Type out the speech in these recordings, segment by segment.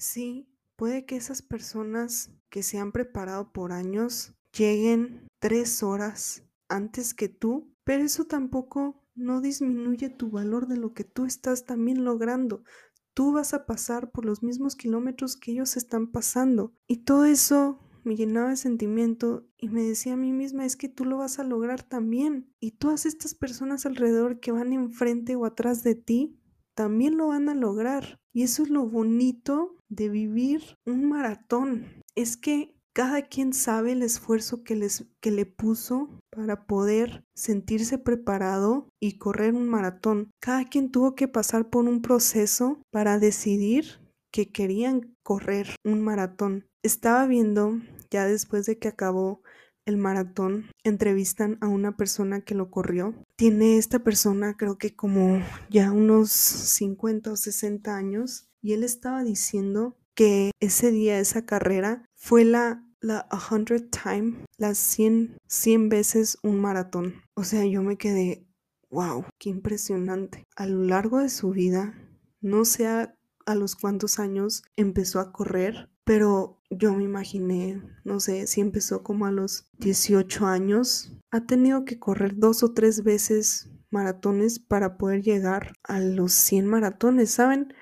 Sí, puede que esas personas que se han preparado por años lleguen tres horas antes que tú, pero eso tampoco no disminuye tu valor de lo que tú estás también logrando. Tú vas a pasar por los mismos kilómetros que ellos están pasando. Y todo eso me llenaba de sentimiento y me decía a mí misma, es que tú lo vas a lograr también. Y todas estas personas alrededor que van enfrente o atrás de ti, también lo van a lograr. Y eso es lo bonito de vivir un maratón. Es que cada quien sabe el esfuerzo que, les, que le puso para poder sentirse preparado y correr un maratón. Cada quien tuvo que pasar por un proceso para decidir que querían correr un maratón. Estaba viendo, ya después de que acabó el maratón, entrevistan a una persona que lo corrió. Tiene esta persona creo que como ya unos 50 o 60 años y él estaba diciendo que ese día, esa carrera, fue la, la 100 time, las 100, 100 veces un maratón. O sea, yo me quedé, wow, qué impresionante. A lo largo de su vida, no sé a, los cuántos años empezó a correr, pero yo me imaginé, no sé, si empezó como a los 18 años, ha tenido que correr dos o tres veces maratones para poder llegar a los 100 maratones, ¿saben?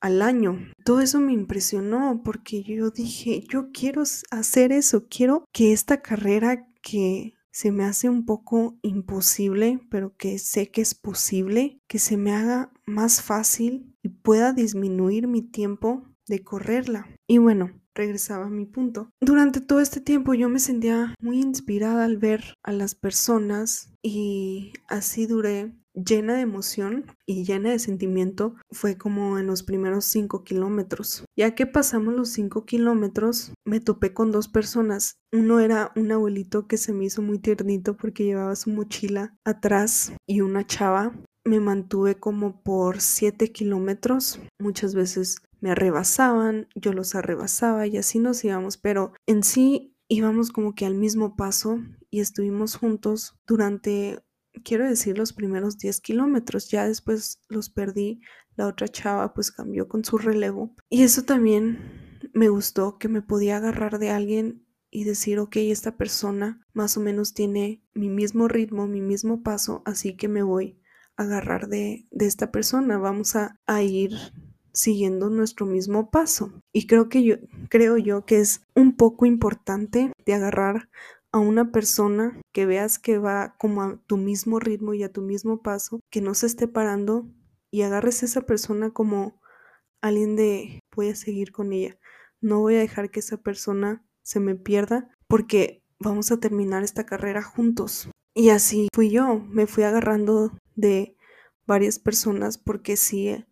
al año. Todo eso me impresionó porque yo dije, yo quiero hacer eso, quiero que esta carrera que se me hace un poco imposible, pero que sé que es posible, que se me haga más fácil y pueda disminuir mi tiempo de correrla. Y bueno, regresaba a mi punto. Durante todo este tiempo yo me sentía muy inspirada al ver a las personas y así duré llena de emoción y llena de sentimiento fue como en los primeros cinco kilómetros. Ya que pasamos los cinco kilómetros, me topé con dos personas. Uno era un abuelito que se me hizo muy tiernito porque llevaba su mochila atrás y una chava. Me mantuve como por siete kilómetros. Muchas veces me arrebasaban, yo los arrebasaba y así nos íbamos, pero en sí íbamos como que al mismo paso y estuvimos juntos durante quiero decir, los primeros 10 kilómetros. Ya después los perdí. La otra chava pues cambió con su relevo. Y eso también me gustó, que me podía agarrar de alguien y decir, ok, esta persona más o menos tiene mi mismo ritmo, mi mismo paso, así que me voy a agarrar de, de esta persona. Vamos a, a ir siguiendo nuestro mismo paso. Y creo que yo, creo yo que es un poco importante de agarrar a una persona que veas que va como a tu mismo ritmo y a tu mismo paso, que no se esté parando y agarres a esa persona como alguien de voy a seguir con ella. No voy a dejar que esa persona se me pierda porque vamos a terminar esta carrera juntos. Y así fui yo, me fui agarrando de varias personas porque sí,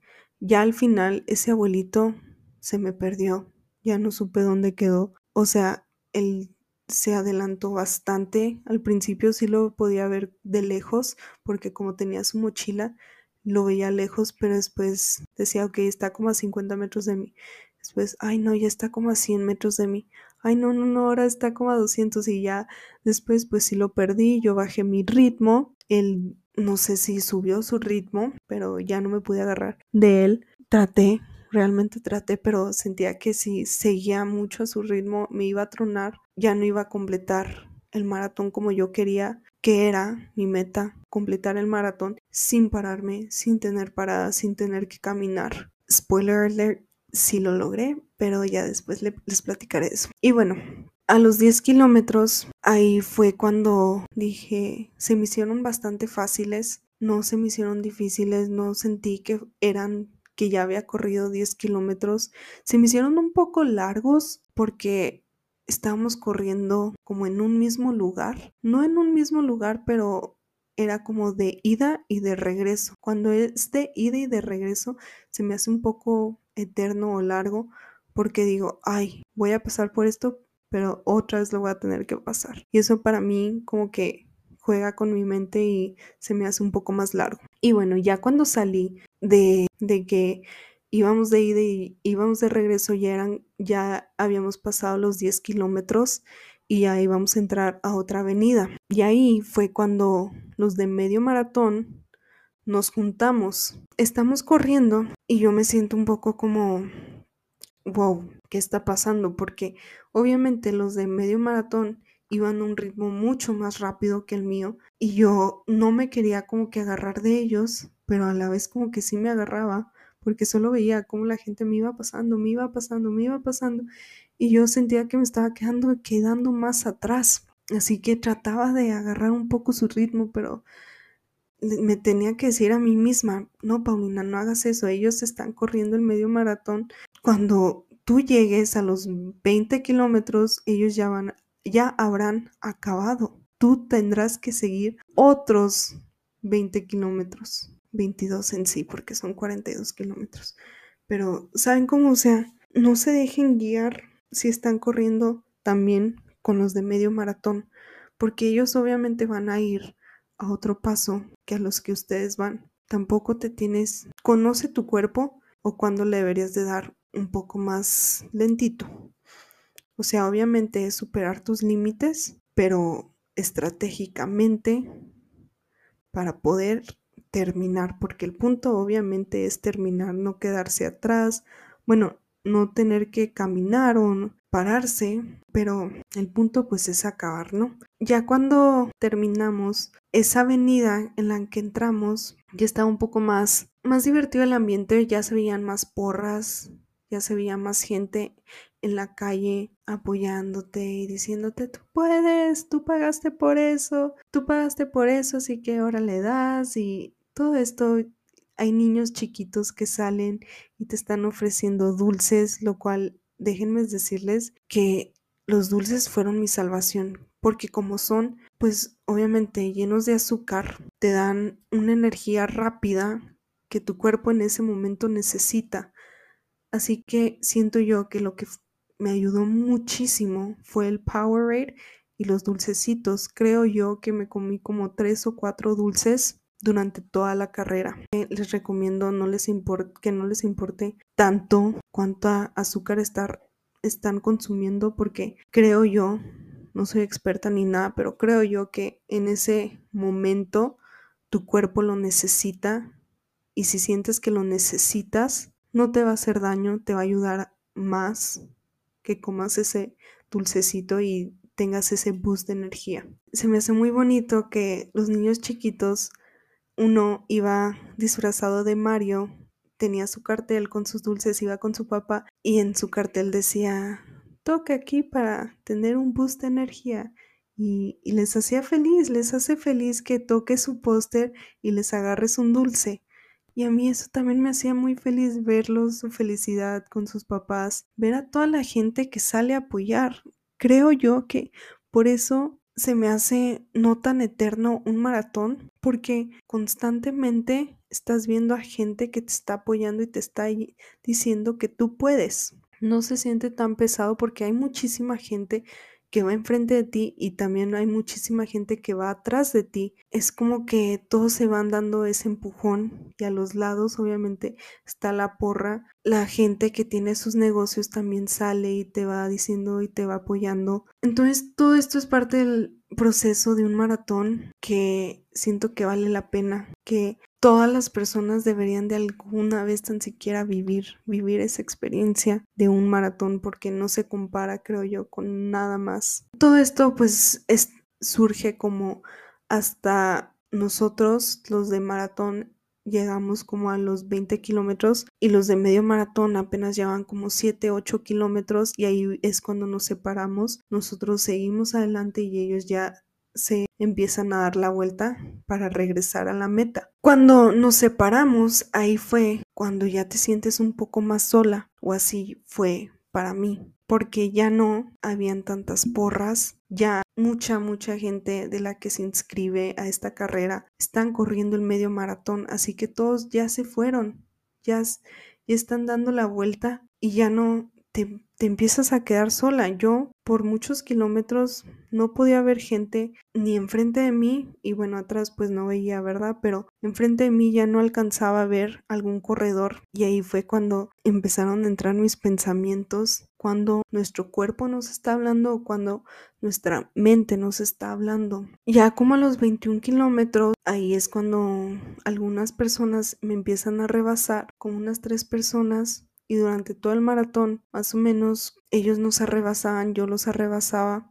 ya al final ese abuelito se me perdió, ya no supe dónde quedó. O sea, el se adelantó bastante. Al principio sí lo podía ver de lejos porque como tenía su mochila lo veía lejos, pero después decía, ok, está como a 50 metros de mí. Después, ay no, ya está como a 100 metros de mí. Ay no, no, no, ahora está como a 200 y ya después pues sí lo perdí, yo bajé mi ritmo, él no sé si subió su ritmo, pero ya no me pude agarrar de él. Traté, realmente traté, pero sentía que si seguía mucho a su ritmo me iba a tronar ya no iba a completar el maratón como yo quería, que era mi meta, completar el maratón sin pararme, sin tener parada, sin tener que caminar. Spoiler alert, sí lo logré, pero ya después les platicaré eso. Y bueno, a los 10 kilómetros, ahí fue cuando dije, se me hicieron bastante fáciles, no se me hicieron difíciles, no sentí que eran que ya había corrido 10 kilómetros, se me hicieron un poco largos porque estábamos corriendo como en un mismo lugar, no en un mismo lugar, pero era como de ida y de regreso. Cuando es de ida y de regreso, se me hace un poco eterno o largo porque digo, ay, voy a pasar por esto, pero otra vez lo voy a tener que pasar. Y eso para mí como que juega con mi mente y se me hace un poco más largo. Y bueno, ya cuando salí de, de que íbamos de ida y íbamos de regreso, ya eran, ya habíamos pasado los 10 kilómetros y ya íbamos a entrar a otra avenida. Y ahí fue cuando los de medio maratón nos juntamos. Estamos corriendo y yo me siento un poco como wow, ¿qué está pasando? Porque obviamente los de medio maratón iban a un ritmo mucho más rápido que el mío y yo no me quería como que agarrar de ellos, pero a la vez como que sí me agarraba porque solo veía cómo la gente me iba pasando, me iba pasando, me iba pasando y yo sentía que me estaba quedando, quedando más atrás. Así que trataba de agarrar un poco su ritmo, pero me tenía que decir a mí misma, no, Paulina, no hagas eso, ellos están corriendo el medio maratón. Cuando tú llegues a los 20 kilómetros, ellos ya van, ya habrán acabado. Tú tendrás que seguir otros 20 kilómetros, 22 en sí, porque son 42 kilómetros. Pero, ¿saben cómo? O sea, no se dejen guiar si están corriendo también con los de medio maratón, porque ellos obviamente van a ir a otro paso que a los que ustedes van. Tampoco te tienes, conoce tu cuerpo o cuando le deberías de dar un poco más lentito. O sea, obviamente es superar tus límites, pero estratégicamente para poder terminar, porque el punto obviamente es terminar, no quedarse atrás, bueno, no tener que caminar o pararse, pero el punto pues es acabar, ¿no? Ya cuando terminamos esa avenida en la que entramos, ya estaba un poco más, más divertido el ambiente, ya se veían más porras, ya se veía más gente en la calle apoyándote y diciéndote, tú puedes, tú pagaste por eso, tú pagaste por eso, así que ahora le das y todo esto. Hay niños chiquitos que salen y te están ofreciendo dulces, lo cual déjenme decirles que los dulces fueron mi salvación, porque como son, pues obviamente llenos de azúcar, te dan una energía rápida que tu cuerpo en ese momento necesita. Así que siento yo que lo que me ayudó muchísimo fue el Powerade y los dulcecitos. Creo yo que me comí como tres o cuatro dulces durante toda la carrera. Eh, les recomiendo no les que no les importe tanto cuánta azúcar están consumiendo porque creo yo, no soy experta ni nada, pero creo yo que en ese momento tu cuerpo lo necesita y si sientes que lo necesitas, no te va a hacer daño, te va a ayudar más que comas ese dulcecito y tengas ese boost de energía. Se me hace muy bonito que los niños chiquitos uno iba disfrazado de Mario, tenía su cartel con sus dulces, iba con su papá y en su cartel decía, toca aquí para tener un boost de energía. Y, les hacía feliz, les hace feliz que toque su póster y les agarres un dulce. Y a mí eso también me hacía muy feliz verlos, su felicidad con sus papás, ver a toda la gente que sale a apoyar. Creo yo que por eso se me hace no tan eterno un maratón porque constantemente estás viendo a gente que te está apoyando y te está diciendo que tú puedes. No se siente tan pesado porque hay muchísima gente que va enfrente de ti y también hay muchísima gente que va atrás de ti. Es como que todos se van dando ese empujón y a los lados obviamente está la porra. La gente que tiene sus negocios también sale y te va diciendo y te va apoyando. Entonces todo esto es parte del proceso de un maratón que siento que vale la pena, que todas las personas deberían de alguna vez tan siquiera vivir, vivir esa experiencia de un maratón porque no se compara, creo yo, con nada más. Todo esto pues surge como hasta nosotros, los de maratón, llegamos como a los 20 kilómetros y los de medio maratón apenas llevan como 7, 8 kilómetros y ahí es cuando nos separamos. Nosotros seguimos adelante y ellos ya se empiezan a dar la vuelta para regresar a la meta. Cuando nos separamos, ahí fue cuando ya te sientes un poco más sola, o así fue para mí, porque ya no habían tantas porras, ya mucha, mucha gente de la que se inscribe a esta carrera están corriendo el medio maratón, así que todos ya se fueron, ya, ya están dando la vuelta y ya no te, empiezas a quedar sola. Yo por muchos kilómetros no podía ver gente ni enfrente de mí y bueno, atrás pues no veía, ¿verdad? Pero enfrente de mí ya no alcanzaba a ver algún corredor y ahí fue cuando empezaron a entrar mis pensamientos, cuando nuestro cuerpo nos está hablando o cuando nuestra mente nos está hablando. Ya como a los 21 kilómetros, ahí es cuando algunas personas me empiezan a rebasar, como unas tres personas y durante todo el maratón, más o menos, ellos nos arrebasaban, yo los arrebasaba,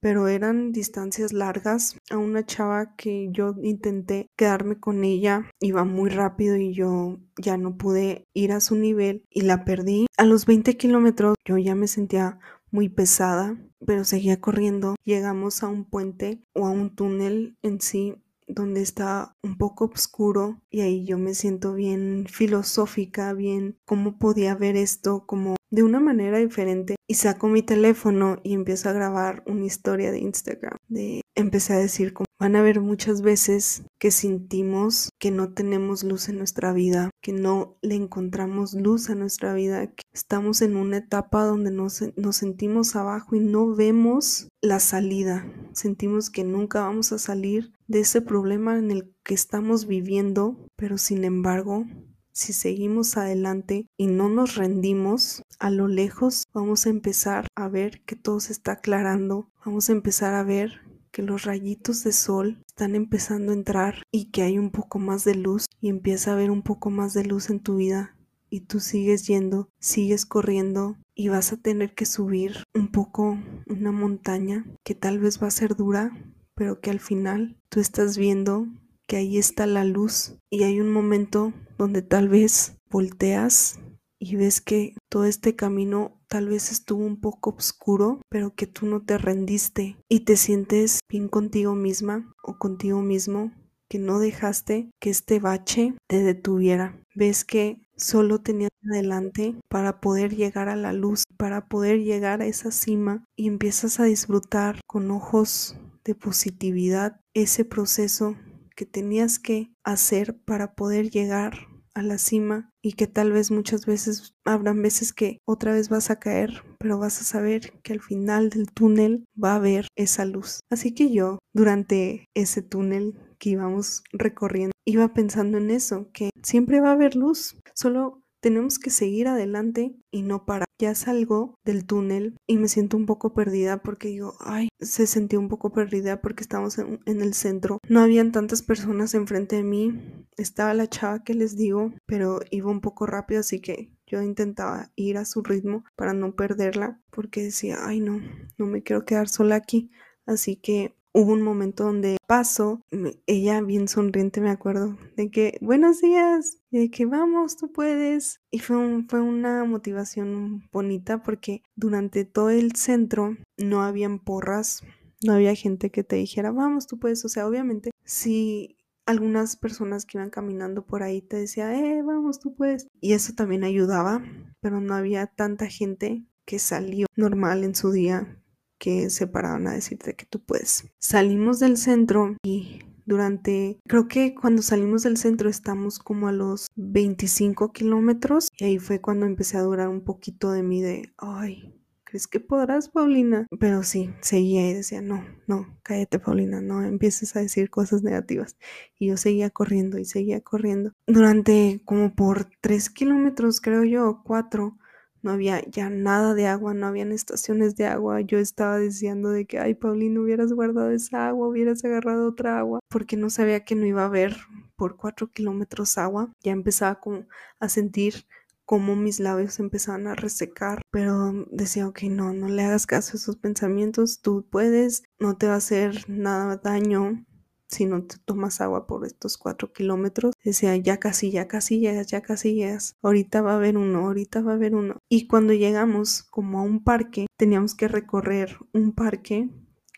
pero eran distancias largas. A una chava que yo intenté quedarme con ella, iba muy rápido y yo ya no pude ir a su nivel y la perdí. A los 20 kilómetros yo ya me sentía muy pesada, pero seguía corriendo. Llegamos a un puente o a un túnel en sí donde está un poco oscuro y ahí yo me siento bien filosófica, bien cómo podía ver esto como de una manera diferente. Y saco mi teléfono y empiezo a grabar una historia de Instagram de empecé a decir como van a haber muchas veces que sentimos que no tenemos luz en nuestra vida, que no le encontramos luz a nuestra vida, que estamos en una etapa donde nos, nos sentimos abajo y no vemos la salida, sentimos que nunca vamos a salir de ese problema en el que estamos viviendo, pero sin embargo, si seguimos adelante y no nos rendimos, a lo lejos vamos a empezar a ver que todo se está aclarando, vamos a empezar a ver que los rayitos de sol están empezando a entrar y que hay un poco más de luz y empieza a haber un poco más de luz en tu vida y tú sigues yendo, sigues corriendo y vas a tener que subir un poco una montaña que tal vez va a ser dura, pero que al final tú estás viendo que ahí está la luz y hay un momento donde tal vez volteas y ves que todo este camino tal vez estuvo un poco oscuro, pero que tú no te rendiste y te sientes bien contigo misma o contigo mismo, que no dejaste que este bache te detuviera. Ves que solo tenías adelante para poder llegar a la luz, para poder llegar a esa cima y empiezas a disfrutar con ojos de positividad ese proceso que tenías que hacer para poder llegar a la cima y que tal vez muchas veces habrán veces que otra vez vas a caer, pero vas a saber que al final del túnel va a haber esa luz. Así que yo, durante ese túnel que íbamos recorriendo, iba pensando en eso, que siempre va a haber luz, solo tenemos que seguir adelante y no parar. Ya salgo del túnel y me siento un poco perdida porque digo, ay, se sentía un poco perdida porque estamos en, en, el centro. No habían tantas personas enfrente de mí. Estaba la chava que les digo, pero iba un poco rápido, así que yo intentaba ir a su ritmo para no perderla porque decía, ay, no, no me quiero quedar sola aquí. Así que hubo un momento donde paso, ella bien sonriente me acuerdo, de que buenos días, de que vamos, tú puedes. Y fue, fue una motivación bonita porque durante todo el centro no habían porras, no había gente que te dijera, vamos, tú puedes. O sea, obviamente, si algunas personas que iban caminando por ahí te decía, eh, vamos, tú puedes. Y eso también ayudaba, pero no había tanta gente que salió normal en su día que se paraban a decirte que tú puedes. Salimos del centro y durante, creo que cuando salimos del centro estamos como a los 25 kilómetros y ahí fue cuando empecé a durar un poquito de mí de, ay, ¿crees que podrás, Paulina? Pero sí, seguía y decía, no, no, cállate, Paulina, no empieces a decir cosas negativas. Y yo seguía corriendo y seguía corriendo. Durante como por 3 kilómetros, creo yo, 4, no había ya nada de agua, no habían estaciones de agua. Yo estaba deseando de que, ay, Paulina, hubieras guardado esa agua, hubieras agarrado otra agua, porque no sabía que no iba a haber por cuatro kilómetros agua. Ya empezaba como a sentir cómo mis labios empezaban a resecar, pero decía, ok, no, no le hagas caso a esos pensamientos, tú puedes, no te va a hacer nada daño, si no te tomas agua por estos cuatro kilómetros. Decía, ya casi, ya casi llegas, ya casi llegas. Ahorita va a haber uno, ahorita va a haber uno. Y cuando llegamos como a un parque, teníamos que recorrer un parque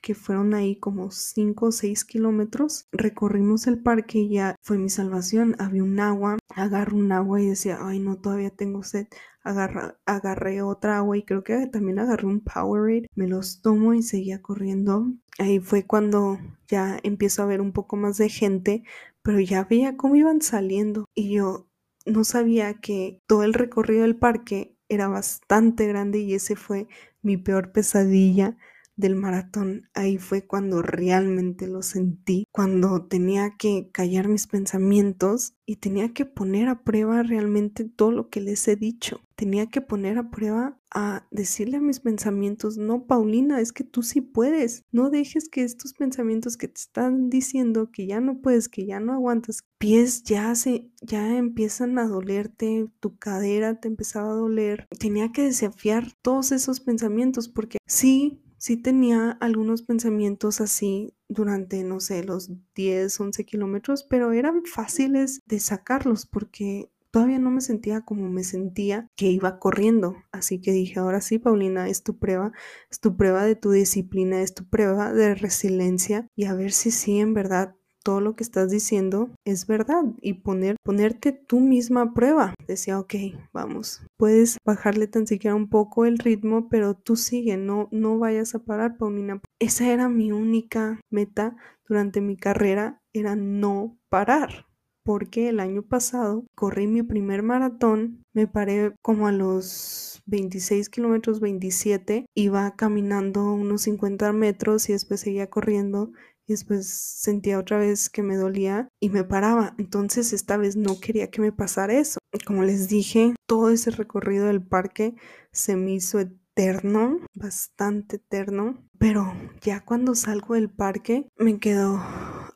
que fueron ahí como 5 o 6 kilómetros. Recorrimos el parque y ya fue mi salvación. Había un agua, agarro un agua y decía, ay no, todavía tengo sed. Agarra, agarré otra agua y creo que también agarré un Powerade. Me los tomo y seguía corriendo. Ahí fue cuando ya empiezo a ver un poco más de gente, pero ya veía cómo iban saliendo y yo no sabía que todo el recorrido del parque era bastante grande y ese fue mi peor pesadilla del maratón. Ahí fue cuando realmente lo sentí, cuando tenía que callar mis pensamientos y tenía que poner a prueba realmente todo lo que les he dicho. Tenía que poner a prueba a decirle a mis pensamientos, no, Paulina, es que tú sí puedes. No dejes que estos pensamientos que te están diciendo que ya no puedes, que ya no aguantas, pies ya se ya empiezan a dolerte, tu cadera te empezaba a doler. Tenía que desafiar todos esos pensamientos porque sí sí tenía algunos pensamientos así durante, no sé, los 10, 11 kilómetros, pero eran fáciles de sacarlos porque todavía no me sentía como me sentía que iba corriendo. Así que dije, ahora sí, Paulina, es tu prueba, es tu prueba de tu disciplina, es tu prueba de resiliencia y a ver si sí, en verdad, todo lo que estás diciendo es verdad y poner, ponerte tú misma a prueba. Decía, ok, vamos, puedes bajarle tan siquiera un poco el ritmo, pero tú sigue, no, no vayas a parar, Paulina. Esa era mi única meta durante mi carrera, era no parar porque el año pasado corrí mi primer maratón, me paré como a los 26 kilómetros, 27, iba caminando unos 50 metros y después seguía corriendo y después sentía otra vez que me dolía y me paraba. Entonces esta vez no quería que me pasara eso. Como les dije, todo ese recorrido del parque se me hizo eterno, bastante eterno, pero ya cuando salgo del parque me quedo,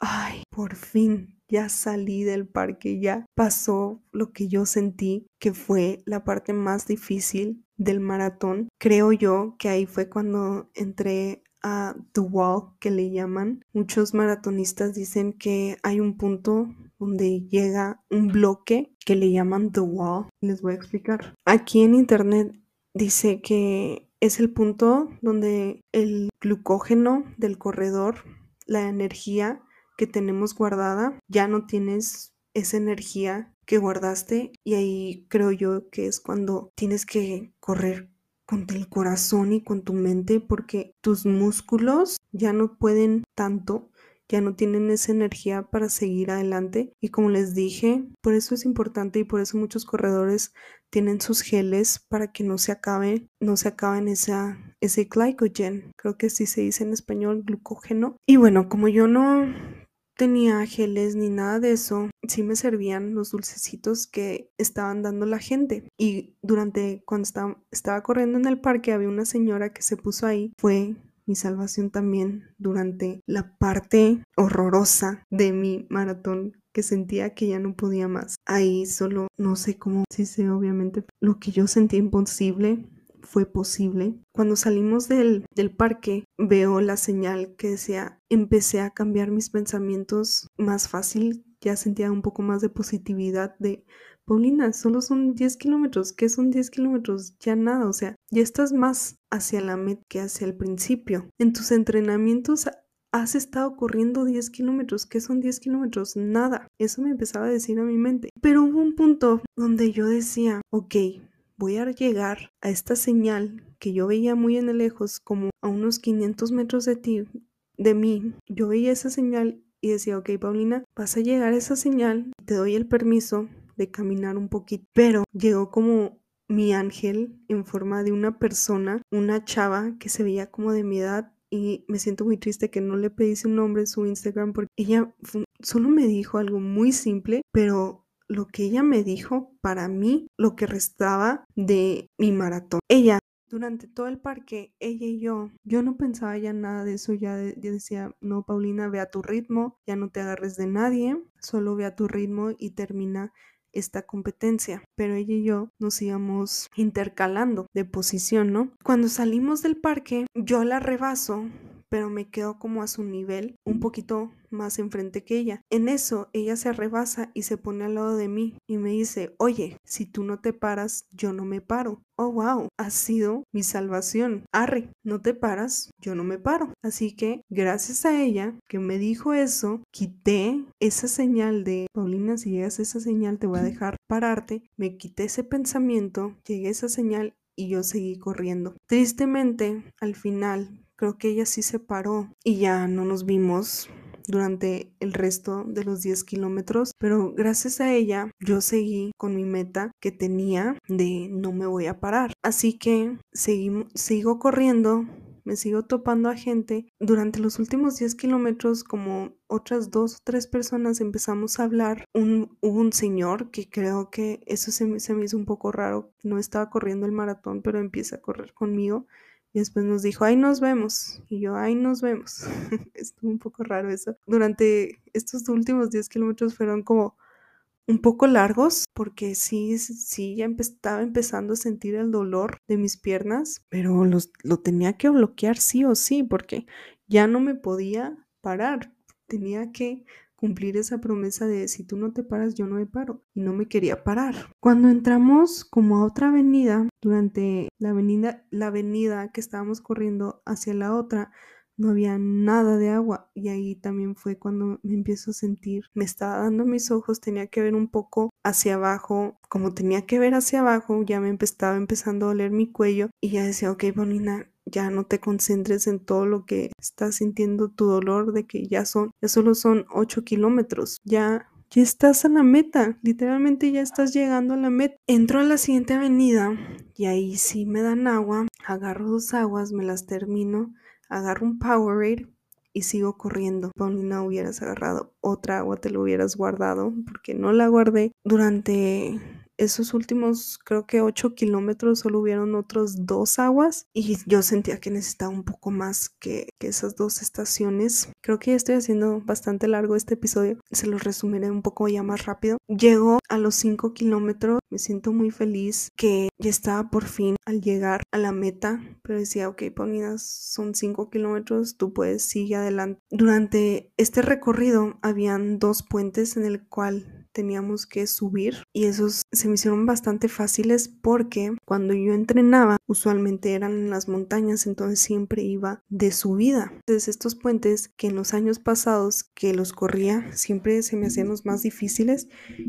ay, por fin ya salí del parque, ya pasó lo que yo sentí que fue la parte más difícil del maratón. Creo yo que ahí fue cuando entré a The Wall, que le llaman. Muchos maratonistas dicen que hay un punto donde llega un bloque que le llaman The Wall. Les voy a explicar. Aquí en internet dice que es el punto donde el glucógeno del corredor, la energía, que tenemos guardada, ya no tienes esa energía que guardaste y ahí creo yo que es cuando tienes que correr con el corazón y con tu mente porque tus músculos ya no pueden tanto, ya no tienen esa energía para seguir adelante y como les dije, por eso es importante y por eso muchos corredores tienen sus geles para que no se acabe, no se acaben esa, ese glycogen, creo que así se dice en español, glucógeno. Y bueno, como yo no tenía geles ni nada de eso, sí me servían los dulcecitos que estaban dando la gente. Y durante cuando estaba, estaba corriendo en el parque había una señora que se puso ahí, fue mi salvación también durante la parte horrorosa de mi maratón que sentía que ya no podía más. Ahí solo no sé cómo, sí sé obviamente lo que yo sentía imposible fue posible. Cuando salimos del, del parque, veo la señal que decía, empecé a cambiar mis pensamientos más fácil, ya sentía un poco más de positividad de, Paulina, solo son 10 kilómetros, ¿qué son 10 kilómetros? Ya nada, o sea, ya estás más hacia la meta que hacia el principio. En tus entrenamientos has estado corriendo 10 kilómetros. ¿Qué son 10 kilómetros? Nada. Eso me empezaba a decir a mi mente. Pero hubo un punto donde yo decía, ok, voy a llegar a esta señal que yo veía muy en el lejos, como a unos 500 metros de ti, de mí. Yo veía esa señal y decía, ok, Paulina, vas a llegar a esa señal, te doy el permiso de caminar un poquito. Pero llegó como mi ángel en forma de una persona, una chava que se veía como de mi edad y me siento muy triste que no le pedí su nombre en su Instagram porque ella solo me dijo algo muy simple, pero lo que ella me dijo para mí, lo que restaba de mi maratón. Ella, durante todo el parque, ella y yo, yo no pensaba ya nada de eso, ya, decía, no, Paulina, ve a tu ritmo, ya no te agarres de nadie, solo ve a tu ritmo y termina esta competencia, pero ella y yo nos íbamos intercalando de posición, ¿no? Cuando salimos del parque, yo la rebaso pero me quedo como a su nivel, un poquito más enfrente que ella. En eso, ella se rebasa y se pone al lado de mí y me dice, oye, si tú no te paras, yo no me paro. Oh, wow, ha sido mi salvación. Arre, no te paras, yo no me paro. Así que, gracias a ella que me dijo eso, quité esa señal de, Paulina, si llegas a esa señal, te voy a dejar pararte. Me quité ese pensamiento, llegué a esa señal y yo seguí corriendo. Tristemente, al final, creo que ella sí se paró y ya no nos vimos durante el resto de los 10 kilómetros, pero gracias a ella yo seguí con mi meta que tenía de no me voy a parar. Así que seguimos, sigo corriendo me sigo topando a gente. Durante los últimos 10 kilómetros, como otras dos o tres personas empezamos a hablar. Un, un señor que creo que eso se, se me hizo un poco raro. No estaba corriendo el maratón, pero empieza a correr conmigo. Y después nos dijo, ahí nos vemos. Y yo, ahí nos vemos. Estuvo un poco raro eso. Durante estos últimos 10 kilómetros fueron como un poco largos porque sí, sí, ya estaba empezando a sentir el dolor de mis piernas, pero los, lo tenía que bloquear sí o sí porque ya no me podía parar. Tenía que cumplir esa promesa de si tú no te paras, yo no me paro. Y no me quería parar. Cuando entramos como a otra avenida, durante la avenida, la avenida que estábamos corriendo hacia la otra, no había nada de agua y ahí también fue cuando me empiezo a sentir, me estaba dando mis ojos, tenía que ver un poco hacia abajo, como tenía que ver hacia abajo, ya me estaba empezando a doler mi cuello y ya decía, ok, Bonina, ya no te concentres en todo lo que estás sintiendo tu dolor de que ya son, ya solo son 8 kilómetros, ya ya estás a la meta, literalmente ya estás llegando a la meta. Entro a la siguiente avenida y ahí sí me dan agua, agarro dos aguas, me las termino agarro un Powerade y sigo corriendo. no hubieras agarrado otra agua, te lo hubieras guardado, porque no la guardé durante esos últimos, creo que 8 kilómetros, solo hubieron otros dos aguas y yo sentía que necesitaba un poco más que, que, esas dos estaciones. Creo que ya estoy haciendo bastante largo este episodio, se los resumiré un poco ya más rápido. Llego a los 5 kilómetros, me siento muy feliz que ya estaba por fin al llegar a la meta, pero decía, ok, Ponidas, son 5 kilómetros, tú puedes, sigue adelante. Durante este recorrido habían dos puentes en el cual teníamos que subir y esos se me hicieron bastante fáciles porque cuando yo entrenaba usualmente eran en las montañas entonces siempre iba de subida. Entonces estos puentes que en los años pasados que los corría siempre se me hacían los más difíciles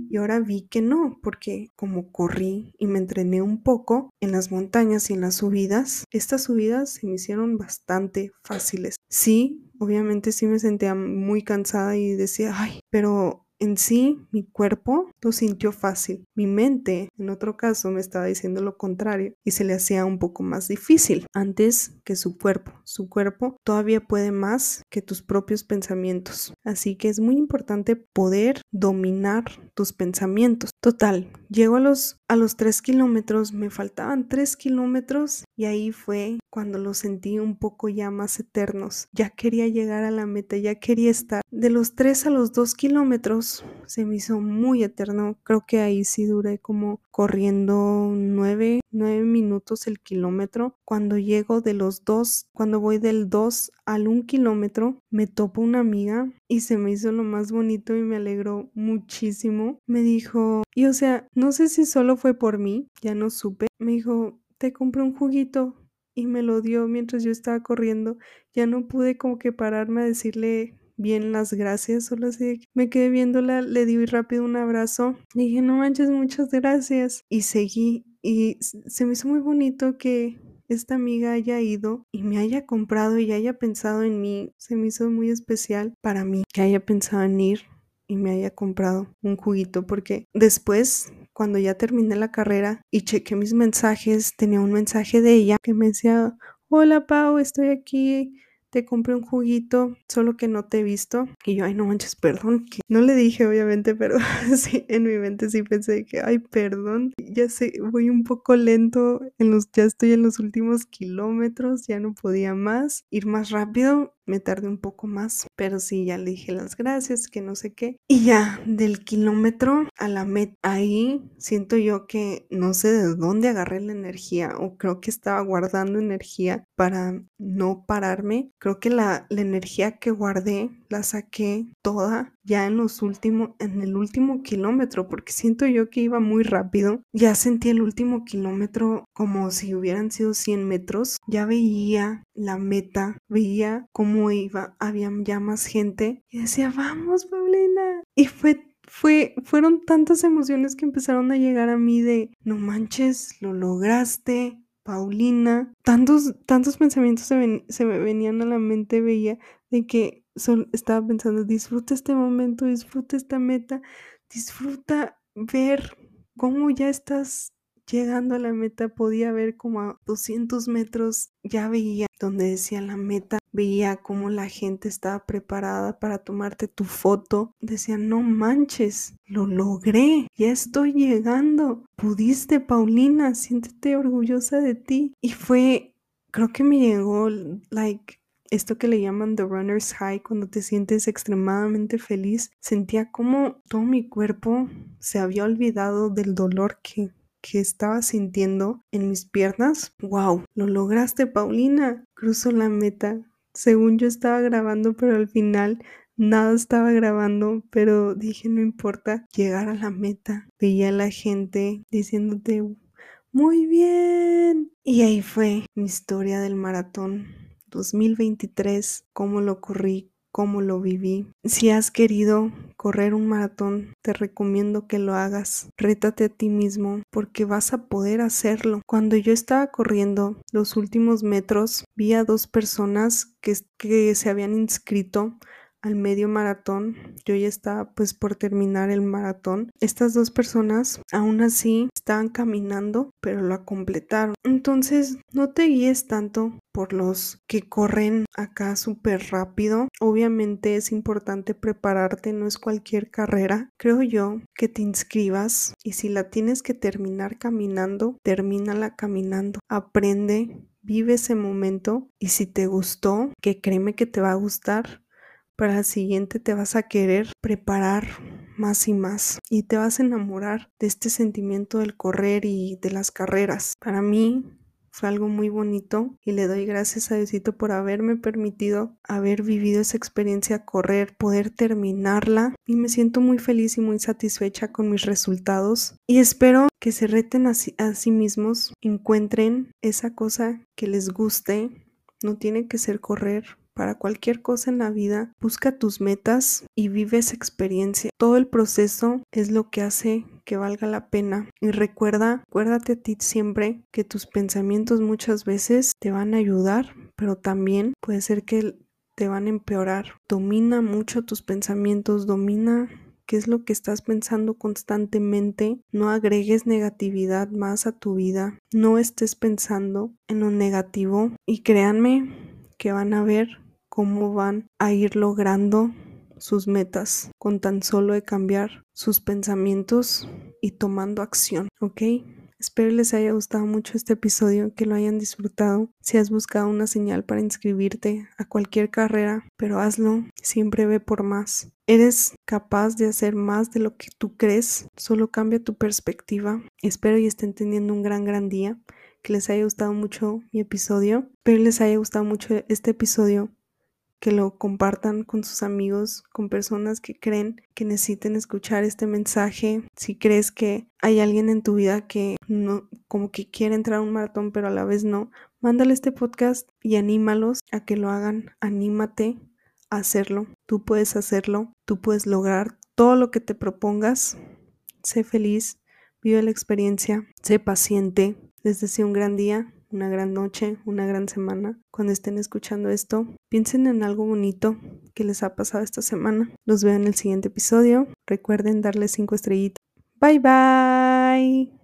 y ahora vi que no porque como corrí y me entrené un poco en las montañas y en las subidas estas subidas se me hicieron bastante fáciles. Sí obviamente sí me sentía muy cansada y decía ay pero en sí, mi cuerpo lo sintió fácil. Mi mente, en otro caso, me estaba diciendo lo contrario y se le hacía un poco más difícil antes que su cuerpo. Su cuerpo todavía puede más que tus propios pensamientos. Así que es muy importante poder dominar tus pensamientos. Total, llego a los, a los 3 kilómetros, me faltaban 3 kilómetros y ahí fue cuando los sentí un poco ya más eternos. Ya quería llegar a la meta, ya quería estar. De los 3 a los 2 kilómetros se me hizo muy eterno. Creo que ahí sí duré como corriendo 9, 9 minutos el kilómetro. Cuando llego de los 2, cuando voy del 2 al 1 kilómetro, me topo una amiga y se me hizo lo más bonito y me alegró muchísimo. Me dijo, y o sea, no sé si solo fue por mí, ya no supe. Me dijo, te compré un juguito y me lo dio mientras yo estaba corriendo. Ya no pude como que pararme a decirle bien las gracias, solo así me quedé viéndola, le di rápido un abrazo, dije, no manches, muchas gracias. Y seguí y se me hizo muy bonito que esta amiga haya ido y me haya comprado y haya pensado en mí. Se me hizo muy especial para mí que haya pensado en ir y me haya comprado un juguito porque después cuando ya terminé la carrera y chequé mis mensajes, tenía un mensaje de ella que me decía, hola Pau, estoy aquí te compré un juguito, solo que no te he visto. Y yo, ay, no manches, perdón. No le dije, obviamente, pero sí, en mi mente sí pensé que, ay, perdón, ya sé, voy un poco lento, en los, ya estoy en los últimos kilómetros, ya no podía más, ir más rápido me tardé un poco más, pero sí, ya le dije las gracias, que no sé qué. Y ya, del kilómetro a la meta, ahí siento yo que no sé de dónde agarré la energía o creo que estaba guardando energía para no pararme. Creo que la, la energía que guardé la saqué toda ya en los últimos, en el último kilómetro, porque siento yo que iba muy rápido. Ya sentí el último kilómetro como si hubieran sido 100 metros. Ya veía la meta, veía cómo iba, había ya más gente y decía, vamos, Paulina. Y fue fue, fueron tantas emociones que empezaron a llegar a mí de, no manches, lo lograste, Paulina. Tantos, tantos pensamientos se, se me venían a la mente, veía de que estaba pensando, disfruta este momento, disfruta esta meta, disfruta ver cómo ya estás llegando a la meta podía ver como a 200 metros, ya veía donde decía la meta, veía cómo la gente estaba preparada para tomarte tu foto. Decía, no manches, lo logré, ya estoy llegando. Pudiste, Paulina, siéntete orgullosa de ti. Y fue, creo que me llegó, like, esto que le llaman the runner's high, cuando te sientes extremadamente feliz, sentía como todo mi cuerpo se había olvidado del dolor que, que estaba sintiendo en mis piernas. ¡Wow! Lo lograste, Paulina. Cruzó la meta. Según yo estaba grabando, pero al final nada estaba grabando, pero dije no importa llegar a la meta. Veía a la gente diciéndote muy bien. Y ahí fue mi historia del maratón 2023, cómo lo corrí, cómo lo viví. Si has querido correr un maratón, te recomiendo que lo hagas. Rétate a ti mismo porque vas a poder hacerlo. Cuando yo estaba corriendo los últimos metros, vi a dos personas que, que se habían inscrito al medio maratón. Yo ya estaba pues por terminar el maratón. Estas dos personas aún así estaban caminando, pero lo completaron. Entonces no te guíes tanto por los que corren acá súper rápido. Obviamente es importante prepararte, no es cualquier carrera. Creo yo que te inscribas y si la tienes que terminar caminando, termínala caminando. Aprende, vive ese momento y si te gustó, que créeme que te va a gustar, para el siguiente te vas a querer preparar más y más y te vas a enamorar de este sentimiento del correr y de las carreras. Para mí fue algo muy bonito y le doy gracias a Diosito por haberme permitido haber vivido esa experiencia correr, poder terminarla y me siento muy feliz y muy satisfecha con mis resultados y espero que se reten a sí mismos, encuentren esa cosa que les guste, no tiene que ser correr, para cualquier cosa en la vida, busca tus metas y vive esa experiencia. Todo el proceso es lo que hace que valga la pena. Y recuerda, acuérdate a ti siempre que tus pensamientos muchas veces te van a ayudar, pero también puede ser que te van a empeorar. Domina mucho tus pensamientos, domina qué es lo que estás pensando constantemente, no agregues negatividad más a tu vida, no estés pensando en lo negativo y créanme que van a ver cómo van a ir logrando sus metas con tan solo de cambiar sus pensamientos y tomando acción, ¿ok? Espero les haya gustado mucho este episodio, que lo hayan disfrutado. Si has buscado una señal para inscribirte a cualquier carrera, pero hazlo, siempre ve por más. Eres capaz de hacer más de lo que tú crees, solo cambia tu perspectiva. Espero y estén teniendo un gran, gran día, que les haya gustado mucho mi episodio, pero les haya gustado mucho este episodio que lo compartan con sus amigos, con personas que creen que necesiten escuchar este mensaje. Si crees que hay alguien en tu vida que no, como que quiere entrar a un maratón, pero a la vez no, mándale este podcast y anímalos a que lo hagan. Anímate a hacerlo. Tú puedes hacerlo. Tú puedes lograr todo lo que te propongas. Sé feliz. Vive la experiencia. Sé paciente. Les deseo un gran día una gran noche, una gran semana. Cuando estén escuchando esto, piensen en algo bonito que les ha pasado esta semana. Los veo en el siguiente episodio. Recuerden darle cinco estrellitas. Bye bye.